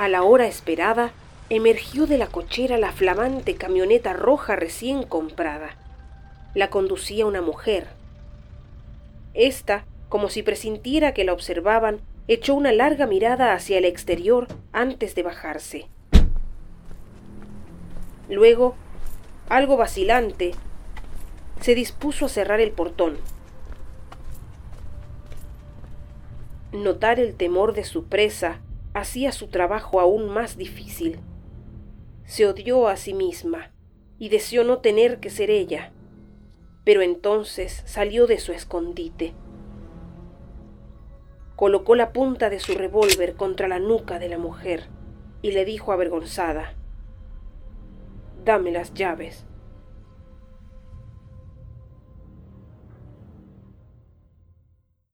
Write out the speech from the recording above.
A la hora esperada, emergió de la cochera la flamante camioneta roja recién comprada. La conducía una mujer. Esta, como si presintiera que la observaban, echó una larga mirada hacia el exterior antes de bajarse. Luego, algo vacilante, se dispuso a cerrar el portón. Notar el temor de su presa hacía su trabajo aún más difícil. Se odió a sí misma y deseó no tener que ser ella, pero entonces salió de su escondite. Colocó la punta de su revólver contra la nuca de la mujer y le dijo avergonzada, Dame las llaves.